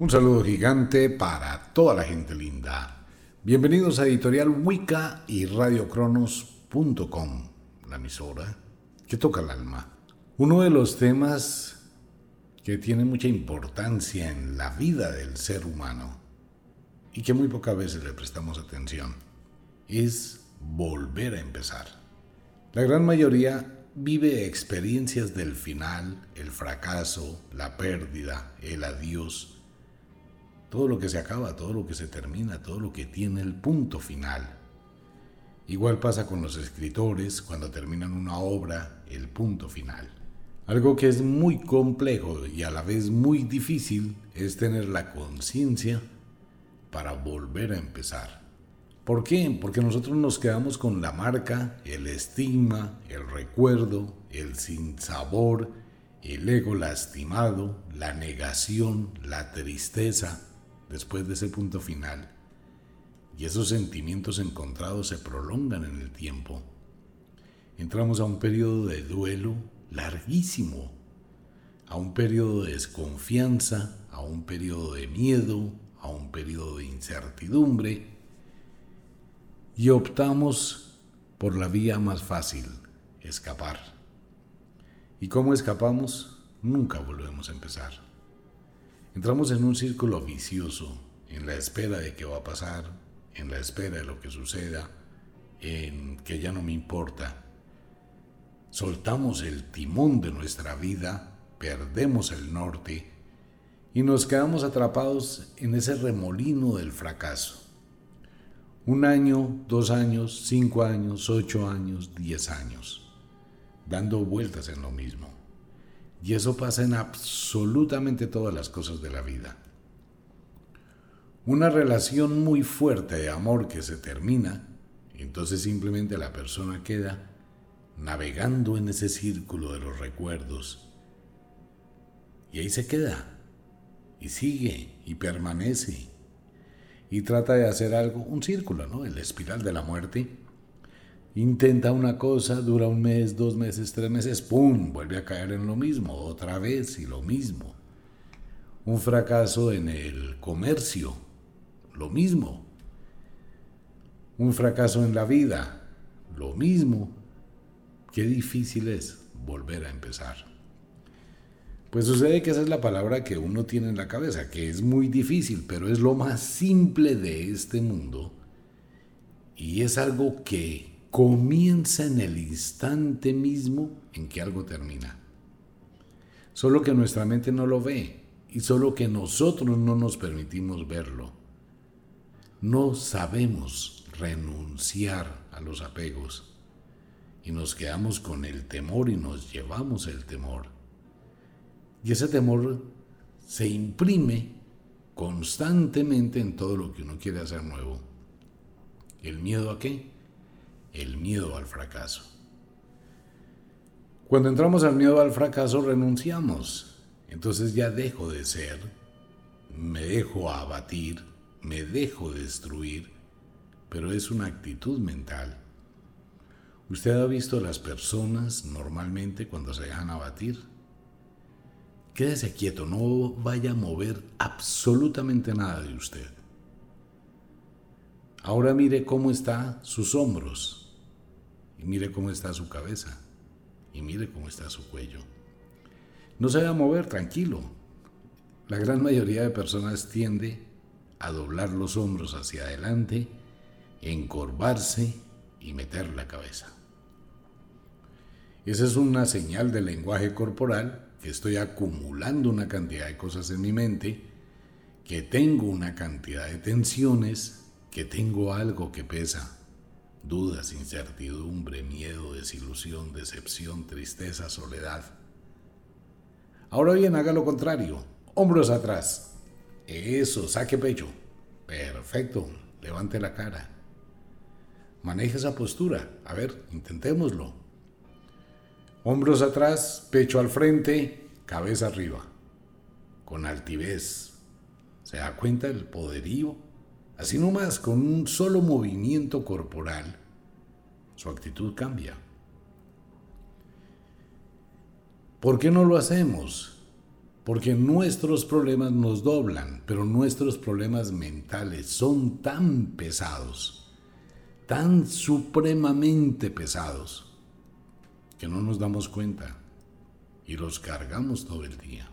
Un saludo gigante para toda la gente linda. Bienvenidos a Editorial Wicca y radiocronos.com, la emisora que toca el alma. Uno de los temas que tiene mucha importancia en la vida del ser humano y que muy pocas veces le prestamos atención es volver a empezar. La gran mayoría vive experiencias del final, el fracaso, la pérdida, el adiós, todo lo que se acaba, todo lo que se termina, todo lo que tiene el punto final. Igual pasa con los escritores cuando terminan una obra, el punto final. Algo que es muy complejo y a la vez muy difícil es tener la conciencia para volver a empezar. ¿Por qué? Porque nosotros nos quedamos con la marca, el estigma, el recuerdo, el sinsabor, el ego lastimado, la negación, la tristeza, después de ese punto final, y esos sentimientos encontrados se prolongan en el tiempo. Entramos a un periodo de duelo larguísimo, a un periodo de desconfianza, a un periodo de miedo, a un periodo de incertidumbre, y optamos por la vía más fácil, escapar. ¿Y cómo escapamos? Nunca volvemos a empezar. Entramos en un círculo vicioso, en la espera de qué va a pasar, en la espera de lo que suceda, en que ya no me importa. Soltamos el timón de nuestra vida, perdemos el norte y nos quedamos atrapados en ese remolino del fracaso. Un año, dos años, cinco años, ocho años, diez años, dando vueltas en lo mismo. Y eso pasa en absolutamente todas las cosas de la vida. Una relación muy fuerte de amor que se termina, entonces simplemente la persona queda navegando en ese círculo de los recuerdos. Y ahí se queda, y sigue, y permanece, y trata de hacer algo, un círculo, ¿no? El espiral de la muerte, Intenta una cosa, dura un mes, dos meses, tres meses, ¡pum! Vuelve a caer en lo mismo, otra vez y lo mismo. Un fracaso en el comercio, lo mismo. Un fracaso en la vida, lo mismo. Qué difícil es volver a empezar. Pues sucede que esa es la palabra que uno tiene en la cabeza, que es muy difícil, pero es lo más simple de este mundo. Y es algo que comienza en el instante mismo en que algo termina. Solo que nuestra mente no lo ve y solo que nosotros no nos permitimos verlo. No sabemos renunciar a los apegos y nos quedamos con el temor y nos llevamos el temor. Y ese temor se imprime constantemente en todo lo que uno quiere hacer nuevo. ¿El miedo a qué? El miedo al fracaso. Cuando entramos al miedo al fracaso renunciamos. Entonces ya dejo de ser, me dejo abatir, me dejo destruir, pero es una actitud mental. ¿Usted ha visto a las personas normalmente cuando se dejan abatir? Quédese quieto, no vaya a mover absolutamente nada de usted. Ahora mire cómo están sus hombros, y mire cómo está su cabeza. Y mire cómo está su cuello. No se va a mover, tranquilo. La gran mayoría de personas tiende a doblar los hombros hacia adelante, encorvarse y meter la cabeza. Esa es una señal del lenguaje corporal que estoy acumulando una cantidad de cosas en mi mente, que tengo una cantidad de tensiones, que tengo algo que pesa dudas, incertidumbre, miedo, desilusión, decepción, tristeza, soledad. Ahora bien, haga lo contrario. Hombros atrás. Eso, saque pecho. Perfecto. Levante la cara. Maneje esa postura. A ver, intentémoslo. Hombros atrás, pecho al frente, cabeza arriba. Con altivez. ¿Se da cuenta del poderío? Así nomás, con un solo movimiento corporal, su actitud cambia. ¿Por qué no lo hacemos? Porque nuestros problemas nos doblan, pero nuestros problemas mentales son tan pesados, tan supremamente pesados, que no nos damos cuenta y los cargamos todo el día.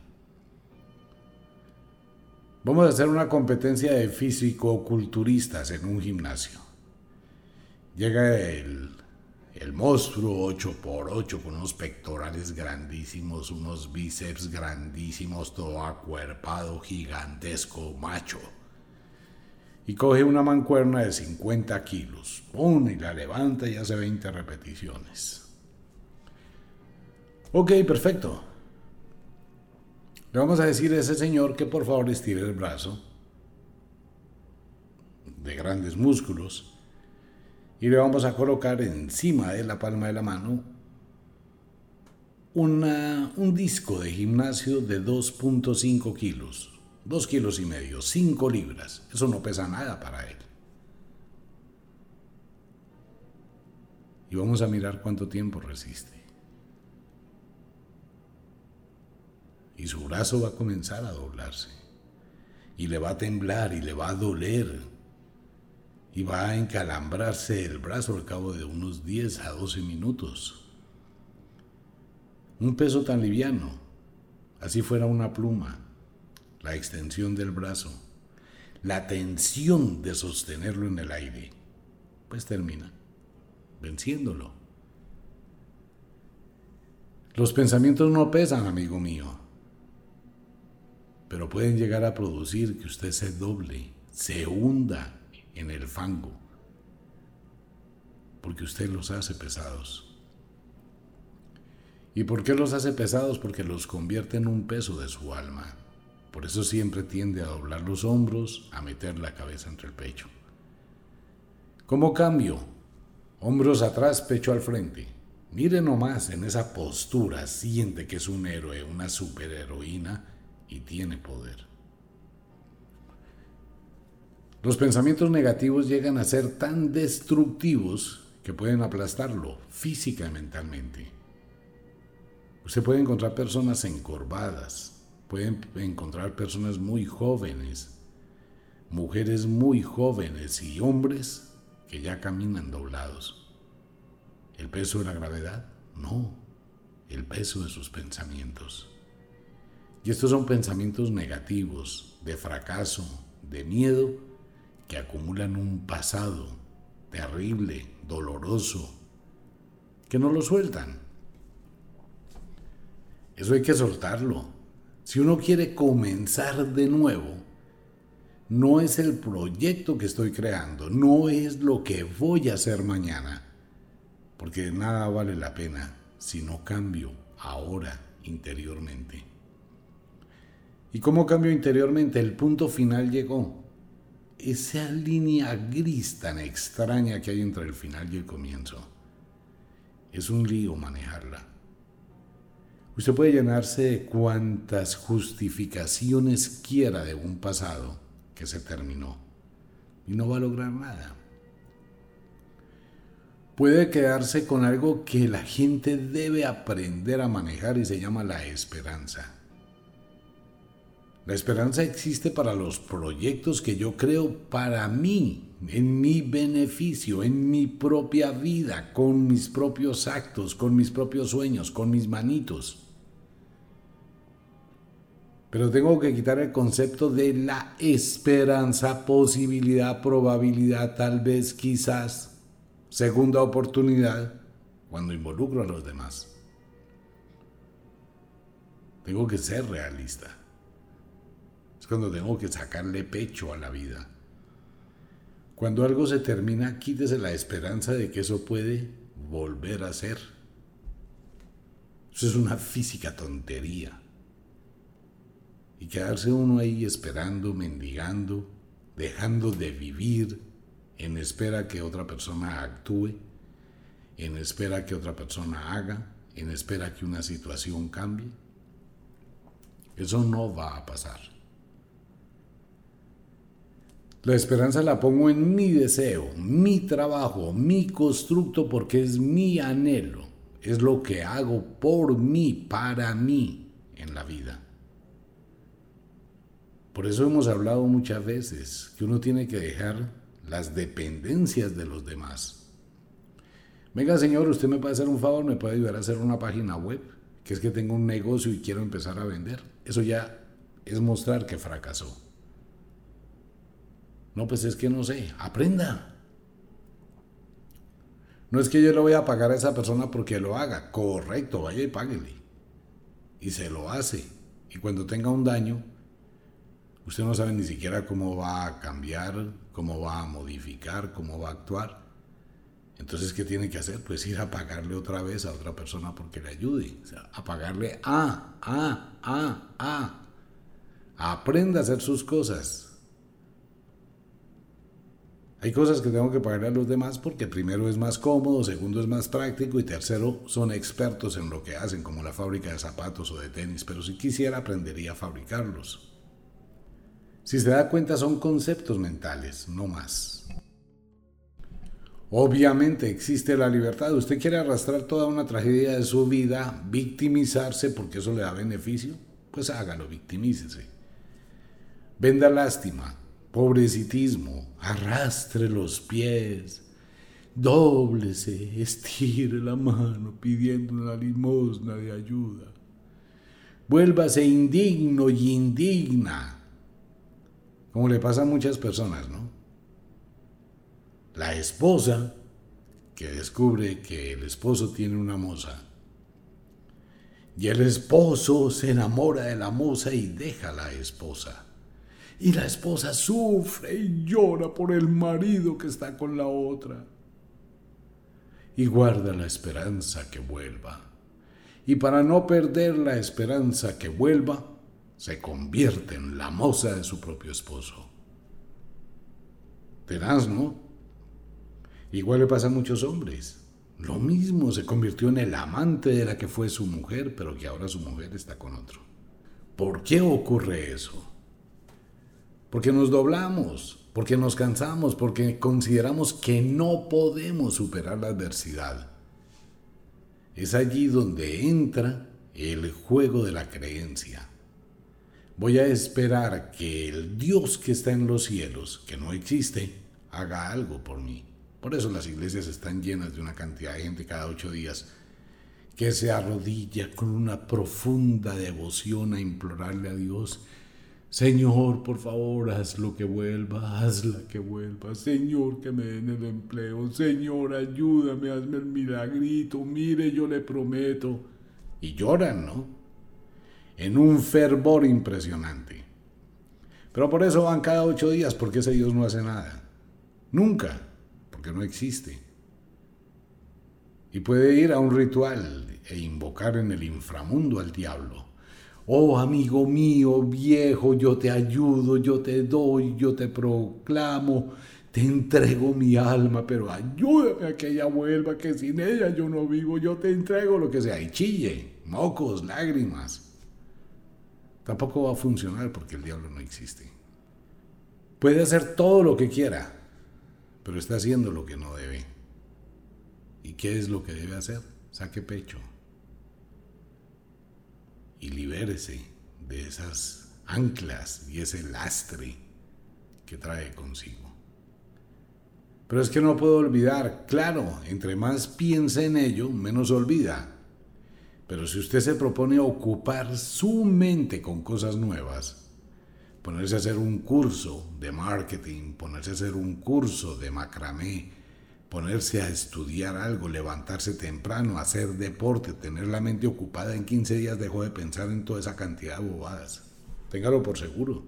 Vamos a hacer una competencia de físico-culturistas en un gimnasio. Llega el, el monstruo 8x8 con unos pectorales grandísimos, unos bíceps grandísimos, todo acuerpado, gigantesco, macho. Y coge una mancuerna de 50 kilos, pone y la levanta y hace 20 repeticiones. Ok, perfecto. Le vamos a decir a ese señor que por favor estire el brazo de grandes músculos y le vamos a colocar encima de la palma de la mano un disco de gimnasio de 2.5 kilos, 2 kilos y medio, 5 libras. Eso no pesa nada para él. Y vamos a mirar cuánto tiempo resiste. Y su brazo va a comenzar a doblarse y le va a temblar y le va a doler y va a encalambrarse el brazo al cabo de unos 10 a 12 minutos. Un peso tan liviano, así fuera una pluma, la extensión del brazo, la tensión de sostenerlo en el aire, pues termina venciéndolo. Los pensamientos no pesan, amigo mío pero pueden llegar a producir que usted se doble, se hunda en el fango, porque usted los hace pesados. ¿Y por qué los hace pesados? Porque los convierte en un peso de su alma. Por eso siempre tiende a doblar los hombros, a meter la cabeza entre el pecho. ¿Cómo cambio? Hombros atrás, pecho al frente. Mire nomás en esa postura, siente que es un héroe, una superheroína y tiene poder. Los pensamientos negativos llegan a ser tan destructivos que pueden aplastarlo física y mentalmente. Usted puede encontrar personas encorvadas, puede encontrar personas muy jóvenes, mujeres muy jóvenes y hombres que ya caminan doblados. ¿El peso de la gravedad? No, el peso de sus pensamientos. Y estos son pensamientos negativos, de fracaso, de miedo, que acumulan un pasado terrible, doloroso, que no lo sueltan. Eso hay que soltarlo. Si uno quiere comenzar de nuevo, no es el proyecto que estoy creando, no es lo que voy a hacer mañana, porque nada vale la pena si no cambio ahora interiormente. ¿Y cómo cambió interiormente? El punto final llegó. Esa línea gris tan extraña que hay entre el final y el comienzo. Es un lío manejarla. Usted puede llenarse de cuantas justificaciones quiera de un pasado que se terminó y no va a lograr nada. Puede quedarse con algo que la gente debe aprender a manejar y se llama la esperanza. La esperanza existe para los proyectos que yo creo para mí, en mi beneficio, en mi propia vida, con mis propios actos, con mis propios sueños, con mis manitos. Pero tengo que quitar el concepto de la esperanza, posibilidad, probabilidad, tal vez, quizás, segunda oportunidad, cuando involucro a los demás. Tengo que ser realista cuando tengo que sacarle pecho a la vida. Cuando algo se termina, quítese la esperanza de que eso puede volver a ser. Eso es una física tontería. Y quedarse uno ahí esperando, mendigando, dejando de vivir en espera que otra persona actúe, en espera que otra persona haga, en espera que una situación cambie. Eso no va a pasar. La esperanza la pongo en mi deseo, mi trabajo, mi constructo, porque es mi anhelo, es lo que hago por mí, para mí en la vida. Por eso hemos hablado muchas veces que uno tiene que dejar las dependencias de los demás. Venga, señor, usted me puede hacer un favor, me puede ayudar a hacer una página web, que es que tengo un negocio y quiero empezar a vender. Eso ya es mostrar que fracasó. No, pues es que no sé, aprenda. No es que yo le voy a pagar a esa persona porque lo haga. Correcto, vaya y páguele. Y se lo hace. Y cuando tenga un daño, usted no sabe ni siquiera cómo va a cambiar, cómo va a modificar, cómo va a actuar. Entonces, ¿qué tiene que hacer? Pues ir a pagarle otra vez a otra persona porque le ayude. O sea, a pagarle a, a, a, a. Aprenda a hacer sus cosas. Hay cosas que tengo que pagarle a los demás porque primero es más cómodo, segundo es más práctico y tercero son expertos en lo que hacen, como la fábrica de zapatos o de tenis, pero si quisiera aprendería a fabricarlos. Si se da cuenta son conceptos mentales, no más. Obviamente existe la libertad. Usted quiere arrastrar toda una tragedia de su vida, victimizarse porque eso le da beneficio, pues hágalo, victimícese. Venda lástima, pobrecitismo, arrastre los pies, dóblese, estire la mano pidiendo una limosna de ayuda. Vuélvase indigno y indigna, como le pasa a muchas personas, ¿no? La esposa que descubre que el esposo tiene una moza. Y el esposo se enamora de la moza y deja a la esposa. Y la esposa sufre y llora por el marido que está con la otra. Y guarda la esperanza que vuelva. Y para no perder la esperanza que vuelva, se convierte en la moza de su propio esposo. Tenaz, ¿no? Igual le pasa a muchos hombres. Lo mismo se convirtió en el amante de la que fue su mujer, pero que ahora su mujer está con otro. ¿Por qué ocurre eso? Porque nos doblamos, porque nos cansamos, porque consideramos que no podemos superar la adversidad. Es allí donde entra el juego de la creencia. Voy a esperar que el Dios que está en los cielos, que no existe, haga algo por mí. Por eso las iglesias están llenas de una cantidad de gente cada ocho días que se arrodilla con una profunda devoción a implorarle a Dios Señor, por favor, haz lo que vuelva, hazla que vuelva. Señor, que me den el empleo. Señor, ayúdame, hazme el milagrito. Mire, yo le prometo. Y lloran, ¿no? En un fervor impresionante. Pero por eso van cada ocho días, porque ese Dios no hace nada. Nunca, porque no existe. Y puede ir a un ritual e invocar en el inframundo al diablo Oh amigo mío, viejo, yo te ayudo, yo te doy, yo te proclamo, te entrego mi alma, pero ayúdame a que ella vuelva, que sin ella yo no vivo, yo te entrego lo que sea, y chille, mocos, lágrimas. Tampoco va a funcionar porque el diablo no existe. Puede hacer todo lo que quiera, pero está haciendo lo que no debe. ¿Y qué es lo que debe hacer? Saque pecho y libérese de esas anclas y ese lastre que trae consigo. Pero es que no puedo olvidar, claro, entre más piensa en ello, menos olvida. Pero si usted se propone ocupar su mente con cosas nuevas, ponerse a hacer un curso de marketing, ponerse a hacer un curso de macramé, ponerse a estudiar algo, levantarse temprano, hacer deporte, tener la mente ocupada, en 15 días dejó de pensar en toda esa cantidad de bobadas. Téngalo por seguro.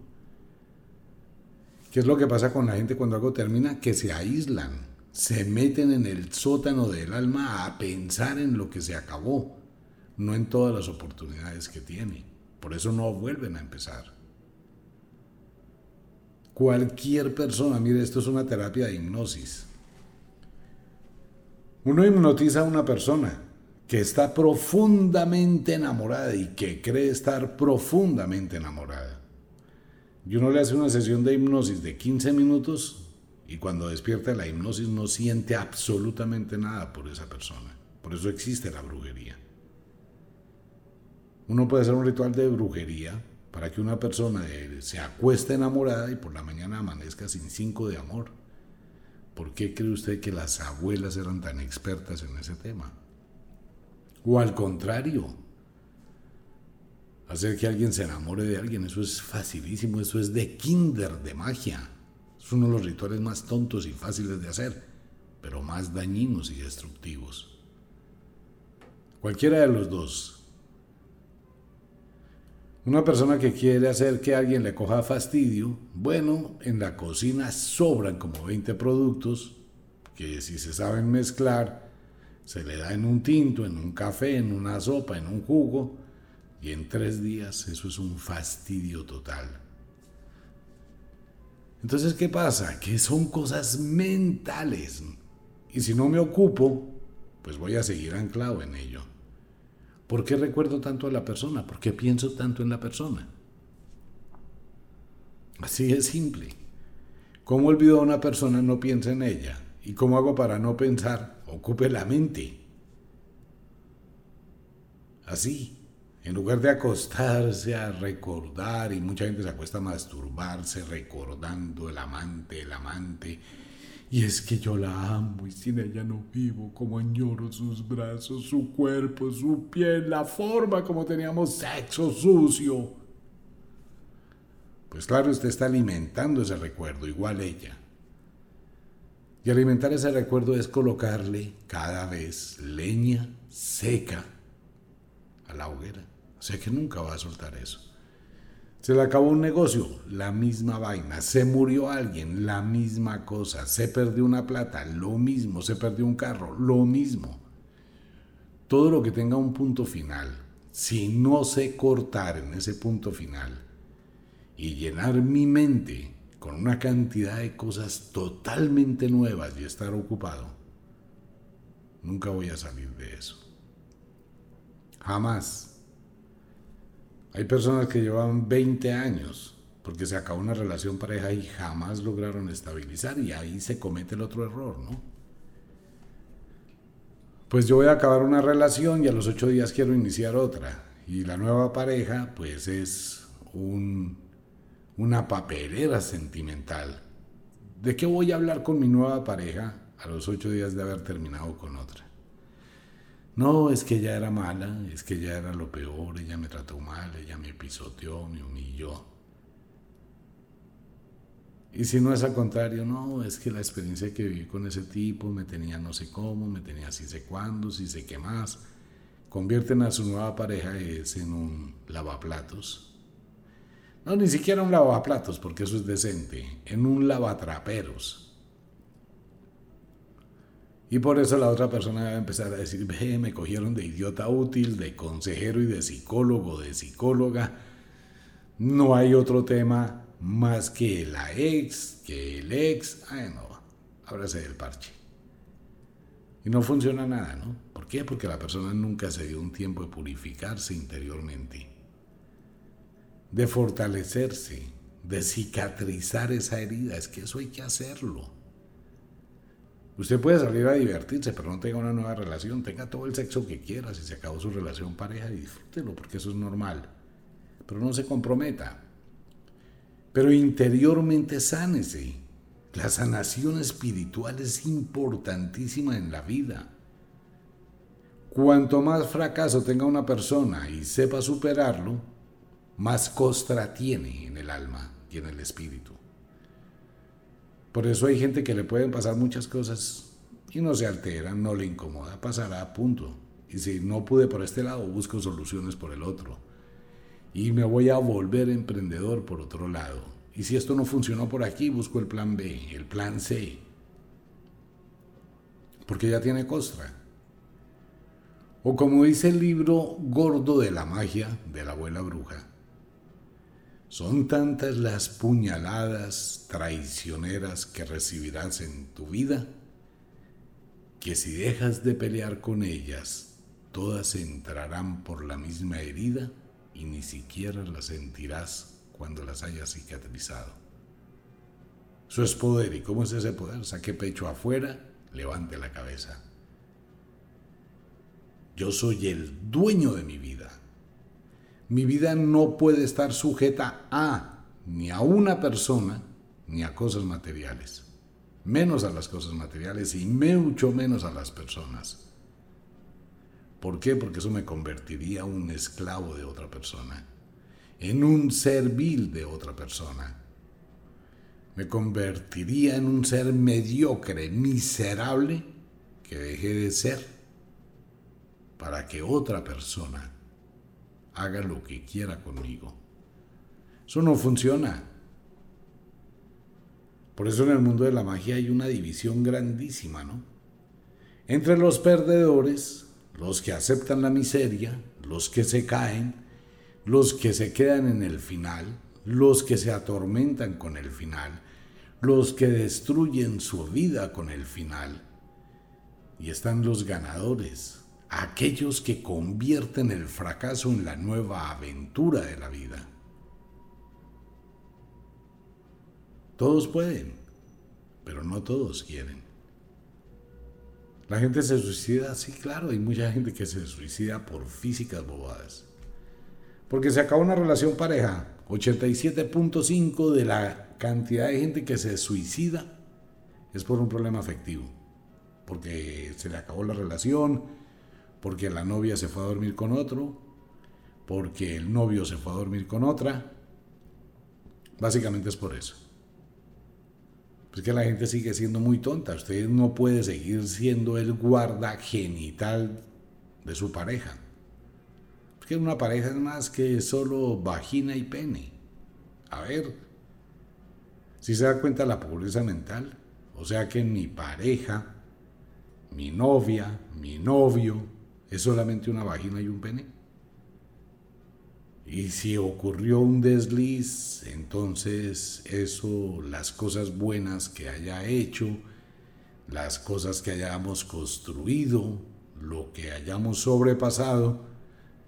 ¿Qué es lo que pasa con la gente cuando algo termina? Que se aíslan, se meten en el sótano del alma a pensar en lo que se acabó, no en todas las oportunidades que tiene. Por eso no vuelven a empezar. Cualquier persona, mire, esto es una terapia de hipnosis uno hipnotiza a una persona que está profundamente enamorada y que cree estar profundamente enamorada. Y uno le hace una sesión de hipnosis de 15 minutos y cuando despierta la hipnosis no siente absolutamente nada por esa persona. Por eso existe la brujería. Uno puede hacer un ritual de brujería para que una persona se acueste enamorada y por la mañana amanezca sin cinco de amor. ¿Por qué cree usted que las abuelas eran tan expertas en ese tema? O al contrario, hacer que alguien se enamore de alguien, eso es facilísimo, eso es de kinder, de magia. Es uno de los rituales más tontos y fáciles de hacer, pero más dañinos y destructivos. Cualquiera de los dos una persona que quiere hacer que alguien le coja fastidio, bueno, en la cocina sobran como 20 productos que si se saben mezclar, se le da en un tinto, en un café, en una sopa, en un jugo, y en tres días eso es un fastidio total. Entonces, ¿qué pasa? Que son cosas mentales. Y si no me ocupo, pues voy a seguir anclado en ello. ¿Por qué recuerdo tanto a la persona? ¿Por qué pienso tanto en la persona? Así es simple. ¿Cómo olvido a una persona no piensa en ella? ¿Y cómo hago para no pensar? Ocupe la mente. Así. En lugar de acostarse a recordar, y mucha gente se acuesta a masturbarse recordando el amante, el amante, y es que yo la amo y sin ella no vivo, como añoro sus brazos, su cuerpo, su piel, la forma como teníamos sexo sucio. Pues claro, usted está alimentando ese recuerdo, igual ella. Y alimentar ese recuerdo es colocarle cada vez leña seca a la hoguera. O sea que nunca va a soltar eso. Se le acabó un negocio, la misma vaina. Se murió alguien, la misma cosa. Se perdió una plata, lo mismo. Se perdió un carro, lo mismo. Todo lo que tenga un punto final, si no sé cortar en ese punto final y llenar mi mente con una cantidad de cosas totalmente nuevas y estar ocupado, nunca voy a salir de eso. Jamás. Hay personas que llevan 20 años porque se acabó una relación pareja y jamás lograron estabilizar y ahí se comete el otro error, ¿no? Pues yo voy a acabar una relación y a los ocho días quiero iniciar otra. Y la nueva pareja pues es un, una papelera sentimental. ¿De qué voy a hablar con mi nueva pareja a los ocho días de haber terminado con otra? No, es que ella era mala, es que ella era lo peor, ella me trató mal, ella me pisoteó, me humilló. Y si no es al contrario, no, es que la experiencia que viví con ese tipo me tenía no sé cómo, me tenía así sé cuándo, si sé qué más. Convierten a su nueva pareja en un lavaplatos. No, ni siquiera un lavaplatos, porque eso es decente, en un lavatraperos. Y por eso la otra persona va a empezar a decir, ve, me cogieron de idiota útil, de consejero y de psicólogo, de psicóloga. No hay otro tema más que la ex, que el ex. Ay, no, ábrase del parche. Y no funciona nada, ¿no? ¿Por qué? Porque la persona nunca se dio un tiempo de purificarse interiormente, de fortalecerse, de cicatrizar esa herida. Es que eso hay que hacerlo. Usted puede salir a divertirse, pero no tenga una nueva relación. Tenga todo el sexo que quiera. Si se acabó su relación pareja, disfrútelo, porque eso es normal. Pero no se comprometa. Pero interiormente sánese. La sanación espiritual es importantísima en la vida. Cuanto más fracaso tenga una persona y sepa superarlo, más costra tiene en el alma y en el espíritu. Por eso hay gente que le pueden pasar muchas cosas y no se altera, no le incomoda, pasará, punto. Y si no pude por este lado, busco soluciones por el otro. Y me voy a volver emprendedor por otro lado. Y si esto no funcionó por aquí, busco el plan B, el plan C. Porque ya tiene costra. O como dice el libro gordo de la magia de la abuela bruja, son tantas las puñaladas traicioneras que recibirás en tu vida que si dejas de pelear con ellas, todas entrarán por la misma herida y ni siquiera las sentirás cuando las hayas cicatrizado. Eso es poder. ¿Y cómo es ese poder? Saque pecho afuera, levante la cabeza. Yo soy el dueño de mi vida. Mi vida no puede estar sujeta a ni a una persona ni a cosas materiales. Menos a las cosas materiales y mucho menos a las personas. ¿Por qué? Porque eso me convertiría en un esclavo de otra persona, en un servil de otra persona. Me convertiría en un ser mediocre, miserable, que dejé de ser para que otra persona haga lo que quiera conmigo. Eso no funciona. Por eso en el mundo de la magia hay una división grandísima, ¿no? Entre los perdedores, los que aceptan la miseria, los que se caen, los que se quedan en el final, los que se atormentan con el final, los que destruyen su vida con el final. Y están los ganadores, aquellos que convierten el fracaso en la nueva aventura de la vida. Todos pueden, pero no todos quieren. La gente se suicida, sí, claro, hay mucha gente que se suicida por físicas bobadas. Porque se acaba una relación pareja, 87.5 de la cantidad de gente que se suicida es por un problema afectivo. Porque se le acabó la relación, porque la novia se fue a dormir con otro, porque el novio se fue a dormir con otra. Básicamente es por eso. Es que la gente sigue siendo muy tonta. Usted no puede seguir siendo el guarda genital de su pareja. Porque una pareja es más que solo vagina y pene. A ver, si se da cuenta la pobreza mental. O sea que mi pareja, mi novia, mi novio, es solamente una vagina y un pene. Y si ocurrió un desliz, entonces eso, las cosas buenas que haya hecho, las cosas que hayamos construido, lo que hayamos sobrepasado,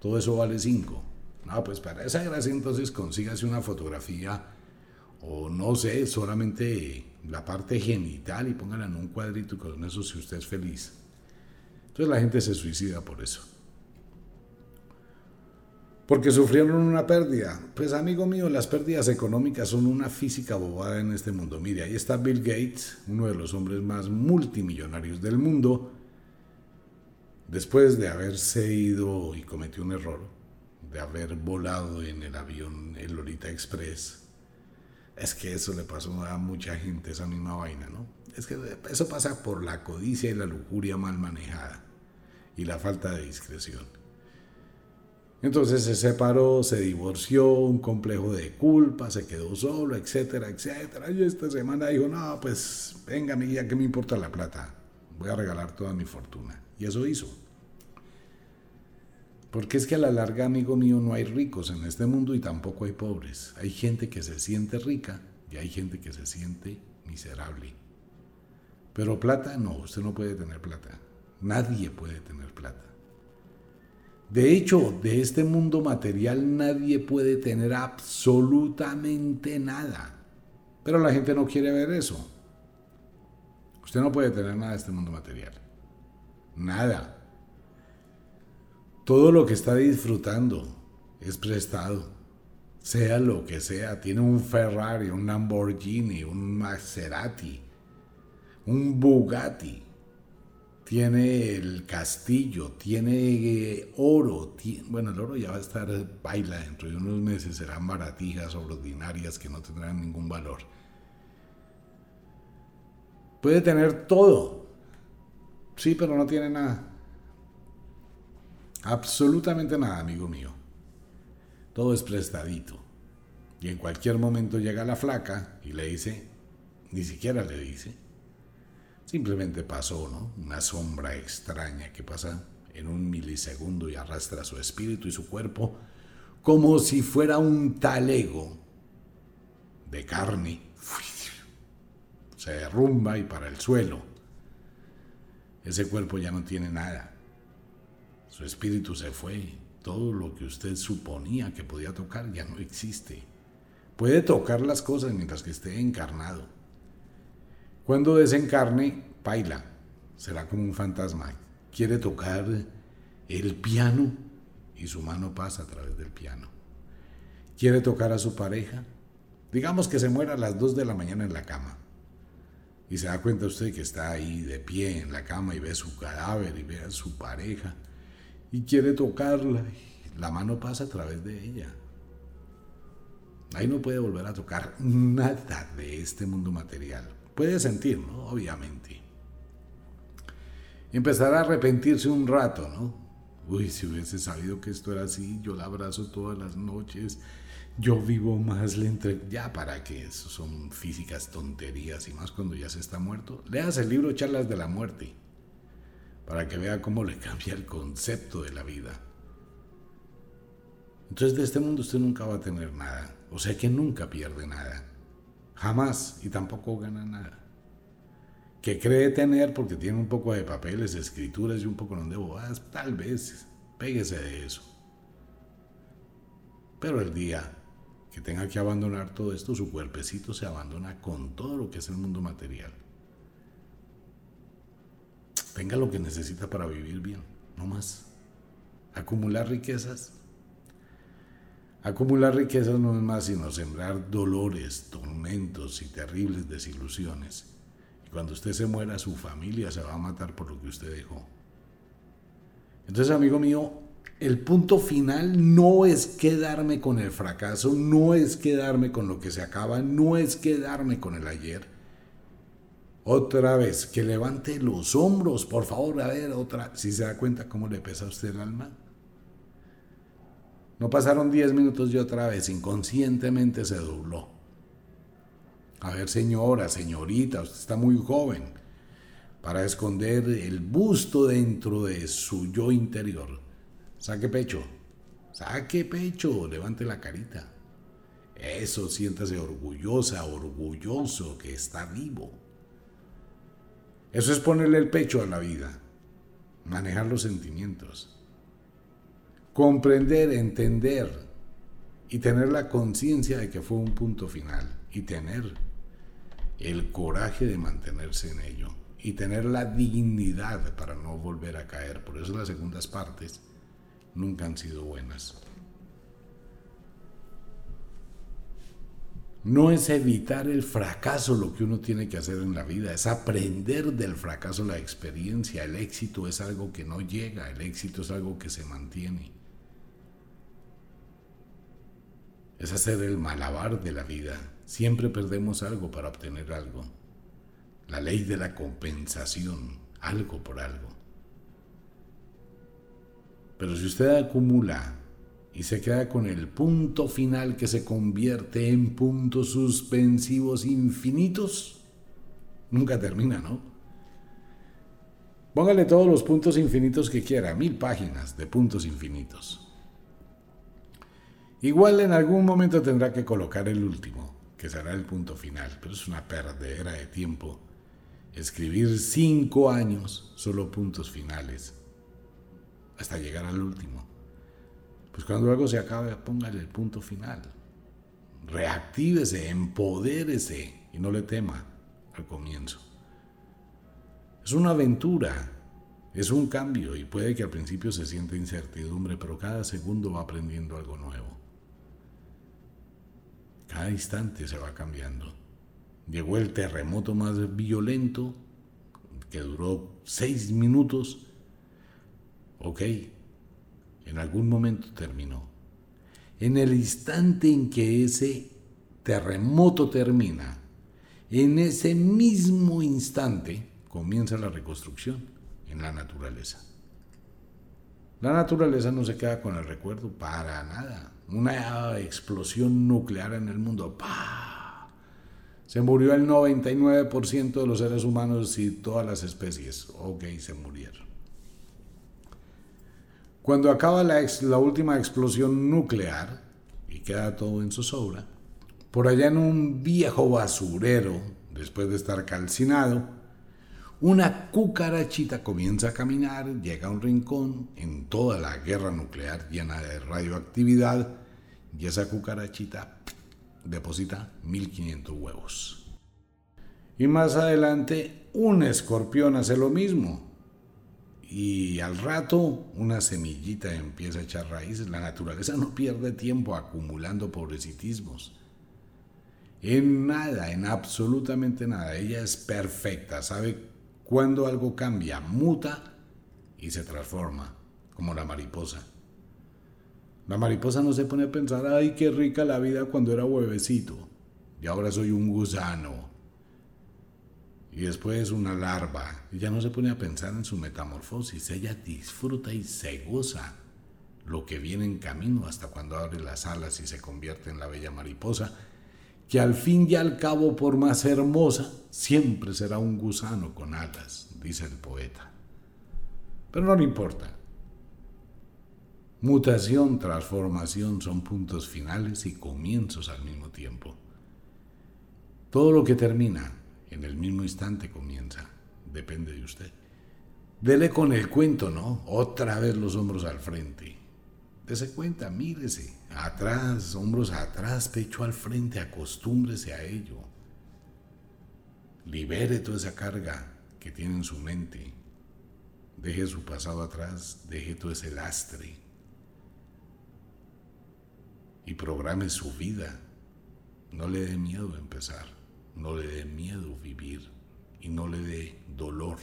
todo eso vale 5. No, pues para esa gracia entonces consígase una fotografía o no sé, solamente la parte genital y póngala en un cuadrito y con eso si usted es feliz. Entonces la gente se suicida por eso. Porque sufrieron una pérdida. Pues amigo mío, las pérdidas económicas son una física bobada en este mundo. Mire, ahí está Bill Gates, uno de los hombres más multimillonarios del mundo, después de haberse ido y cometió un error, de haber volado en el avión, el Lolita Express. Es que eso le pasó a mucha gente, esa misma vaina, ¿no? Es que eso pasa por la codicia y la lujuria mal manejada y la falta de discreción. Entonces se separó, se divorció, un complejo de culpa, se quedó solo, etcétera, etcétera. Y esta semana dijo, no, pues venga, ya que me importa la plata? Voy a regalar toda mi fortuna. Y eso hizo. Porque es que a la larga, amigo mío, no hay ricos en este mundo y tampoco hay pobres. Hay gente que se siente rica y hay gente que se siente miserable. Pero plata, no, usted no puede tener plata. Nadie puede tener plata. De hecho, de este mundo material nadie puede tener absolutamente nada. Pero la gente no quiere ver eso. Usted no puede tener nada de este mundo material. Nada. Todo lo que está disfrutando es prestado. Sea lo que sea. Tiene un Ferrari, un Lamborghini, un Maserati un Bugatti, tiene el castillo, tiene eh, oro, bueno, el oro ya va a estar baila dentro de unos meses, serán baratijas ordinarias que no tendrán ningún valor. Puede tener todo, sí, pero no tiene nada. Absolutamente nada, amigo mío. Todo es prestadito. Y en cualquier momento llega la flaca y le dice, ni siquiera le dice, Simplemente pasó, ¿no? Una sombra extraña que pasa en un milisegundo y arrastra su espíritu y su cuerpo como si fuera un talego de carne. Se derrumba y para el suelo. Ese cuerpo ya no tiene nada. Su espíritu se fue. Todo lo que usted suponía que podía tocar ya no existe. Puede tocar las cosas mientras que esté encarnado cuando desencarne, baila, será como un fantasma. Quiere tocar el piano, y su mano pasa a través del piano. ¿Quiere tocar a su pareja? Digamos que se muera a las 2 de la mañana en la cama. Y se da cuenta usted que está ahí de pie en la cama y ve su cadáver y ve a su pareja y quiere tocarla. La mano pasa a través de ella. Ahí no puede volver a tocar nada de este mundo material. Puede sentir, ¿no? Obviamente. Empezará a arrepentirse un rato, ¿no? Uy, si hubiese sabido que esto era así, yo la abrazo todas las noches, yo vivo más lento. Ya, ¿para qué? Eso son físicas tonterías y más cuando ya se está muerto. Leas el libro Charlas de la Muerte para que vea cómo le cambia el concepto de la vida. Entonces de este mundo usted nunca va a tener nada. O sea que nunca pierde nada. Jamás. Y tampoco gana nada. Que cree tener porque tiene un poco de papeles, escrituras y un poco de bobadas. Tal vez. Péguese de eso. Pero el día que tenga que abandonar todo esto, su cuerpecito se abandona con todo lo que es el mundo material. Tenga lo que necesita para vivir bien, no más. Acumular riquezas. Acumular riquezas no es más sino sembrar dolores, tormentos y terribles desilusiones. Y cuando usted se muera, su familia se va a matar por lo que usted dejó. Entonces, amigo mío, el punto final no es quedarme con el fracaso, no es quedarme con lo que se acaba, no es quedarme con el ayer. Otra vez, que levante los hombros, por favor, a ver, otra. Si se da cuenta cómo le pesa a usted el alma. No pasaron 10 minutos y otra vez, inconscientemente se dobló. A ver, señora, señorita, usted está muy joven para esconder el busto dentro de su yo interior. Saque pecho, saque pecho, levante la carita. Eso, siéntase orgullosa, orgulloso que está vivo. Eso es ponerle el pecho a la vida, manejar los sentimientos, comprender, entender y tener la conciencia de que fue un punto final y tener el coraje de mantenerse en ello y tener la dignidad para no volver a caer. Por eso las segundas partes nunca han sido buenas. No es evitar el fracaso lo que uno tiene que hacer en la vida, es aprender del fracaso la experiencia. El éxito es algo que no llega, el éxito es algo que se mantiene. Es hacer el malabar de la vida. Siempre perdemos algo para obtener algo. La ley de la compensación, algo por algo. Pero si usted acumula y se queda con el punto final que se convierte en puntos suspensivos infinitos, nunca termina, ¿no? Póngale todos los puntos infinitos que quiera, mil páginas de puntos infinitos. Igual en algún momento tendrá que colocar el último, que será el punto final, pero es una perdedera de tiempo. Escribir cinco años, solo puntos finales, hasta llegar al último. Pues cuando algo se acabe, póngale el punto final. Reactívese, empodérese y no le tema al comienzo. Es una aventura, es un cambio y puede que al principio se sienta incertidumbre, pero cada segundo va aprendiendo algo nuevo. Cada instante se va cambiando. Llegó el terremoto más violento, que duró seis minutos. Ok, en algún momento terminó. En el instante en que ese terremoto termina, en ese mismo instante comienza la reconstrucción en la naturaleza. La naturaleza no se queda con el recuerdo para nada. Una explosión nuclear en el mundo. ¡pah! Se murió el 99% de los seres humanos y todas las especies. Ok, se murieron. Cuando acaba la, última explosión nuclear y queda todo en zozobra, por allá en un viejo basurero, después de estar calcinado, una cucarachita comienza a caminar, llega a un rincón en toda la guerra nuclear llena de radioactividad y esa cucarachita deposita 1500 huevos. Y más adelante un escorpión hace lo mismo y al rato una semillita empieza a echar raíces. La naturaleza no pierde tiempo acumulando pobrecitismos. En nada, en absolutamente nada. Ella es perfecta, sabe cuándo algo cambia, muta y se transforma, como la mariposa. La mariposa no se pone a pensar, ay, qué rica la vida cuando era huevecito, y ahora soy un gusano y después una larva. Ella no se pone a pensar en su metamorfosis, ella disfruta y se goza lo que viene en camino hasta cuando abre las alas y se convierte en la bella mariposa, que al fin y al cabo, por más hermosa, siempre será un gusano con alas, dice el poeta. Pero no le importa. Mutación, transformación son puntos finales y comienzos al mismo tiempo. Todo lo que termina en el mismo instante comienza. Depende de usted. Dele con el cuento, ¿no? Otra vez los hombros al frente. Dese cuenta, mírese. Atrás, hombros atrás, pecho al frente, acostúmbrese a ello. Libere toda esa carga que tiene en su mente. Deje su pasado atrás, deje todo ese lastre. Y programe su vida. No le dé miedo empezar no le dé miedo vivir y no le dé dolor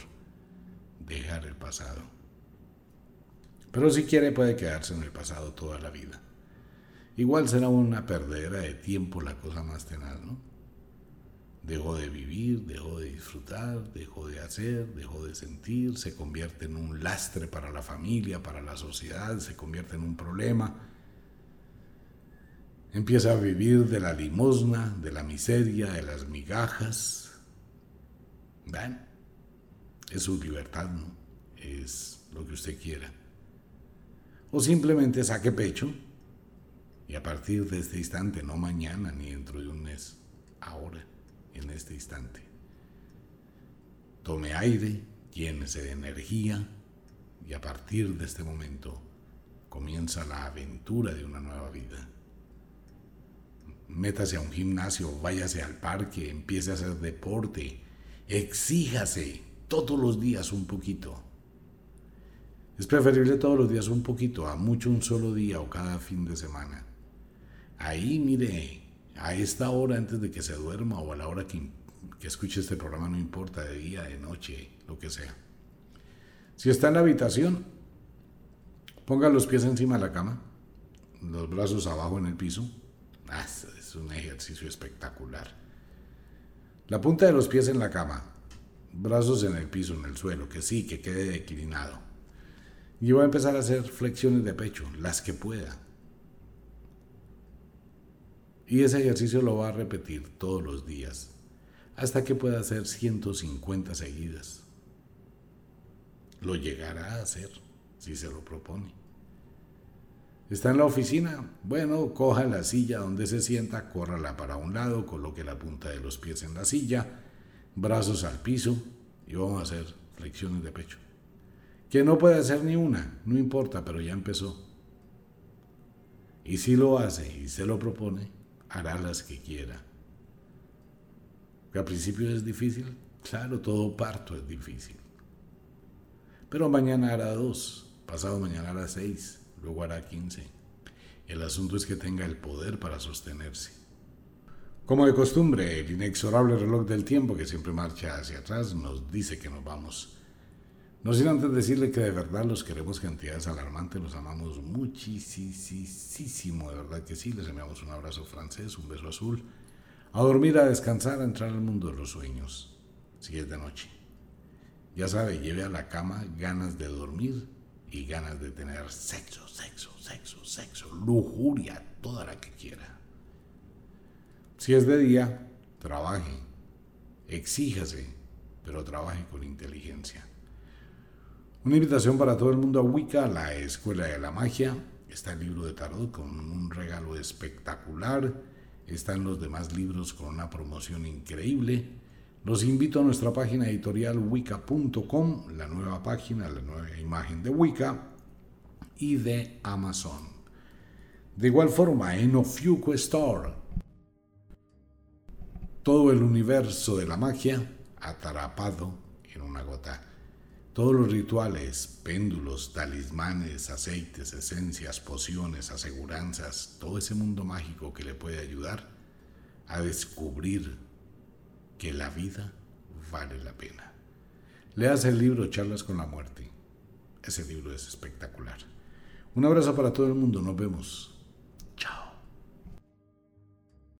dejar el pasado. Pero si quiere puede quedarse en el pasado toda la vida. Igual será una perdedera de tiempo la cosa más tenaz, ¿no? Dejó de vivir, dejó de disfrutar, dejó de hacer, dejó de sentir, se convierte en un lastre para la familia, para la sociedad, se convierte en un problema Empieza a vivir de la limosna, de la miseria, de las migajas. ¿Ven? Es su libertad, ¿no? Es lo que usted quiera. O simplemente saque pecho y a partir de este instante, no mañana ni dentro de un mes, ahora, en este instante. Tome aire, llénese de energía y a partir de este momento comienza la aventura de una nueva vida métase a un gimnasio, váyase al parque, empiece a hacer deporte, exíjase todos los días un poquito. Es preferible todos los días un poquito, a mucho un solo día o cada fin de semana. Ahí, mire, a esta hora antes de que se duerma o a la hora que, que escuche este programa, no importa, de día, de noche, lo que sea. Si está en la habitación, ponga los pies encima de la cama, los brazos abajo en el piso. Es un ejercicio espectacular. La punta de los pies en la cama, brazos en el piso, en el suelo, que sí, que quede declinado. Y voy a empezar a hacer flexiones de pecho, las que pueda. Y ese ejercicio lo va a repetir todos los días, hasta que pueda hacer 150 seguidas. Lo llegará a hacer si se lo propone. ¿Está en la oficina? Bueno, coja la silla donde se sienta, córrala para un lado, coloque la punta de los pies en la silla, brazos al piso y vamos a hacer flexiones de pecho. Que no puede hacer ni una, no importa, pero ya empezó. Y si lo hace y se lo propone, hará las que quiera. Que al principio es difícil, claro, todo parto es difícil. Pero mañana hará dos, pasado mañana hará seis luego hará 15. El asunto es que tenga el poder para sostenerse. Como de costumbre, el inexorable reloj del tiempo que siempre marcha hacia atrás nos dice que nos vamos. No sin antes decirle que de verdad los queremos cantidades alarmantes, los amamos muchísimo, de verdad que sí, les enviamos un abrazo francés, un beso azul, a dormir, a descansar, a entrar al mundo de los sueños, si es de noche. Ya sabe, lleve a la cama ganas de dormir y ganas de tener sexo, sexo, sexo, sexo, lujuria, toda la que quiera. Si es de día, trabaje, exíjase, pero trabaje con inteligencia. Una invitación para todo el mundo a Wicca, la Escuela de la Magia. Está el libro de tarot con un regalo espectacular. Están los demás libros con una promoción increíble. Los invito a nuestra página editorial wicca.com, la nueva página, la nueva imagen de Wicca y de Amazon. De igual forma, en Ofiuco Store, todo el universo de la magia atrapado en una gota. todos los rituales, péndulos, talismanes, aceites, esencias, pociones, aseguranzas, todo ese mundo mágico que le puede ayudar a descubrir que la vida vale la pena. Leas el libro Charlas con la Muerte. Ese libro es espectacular. Un abrazo para todo el mundo. Nos vemos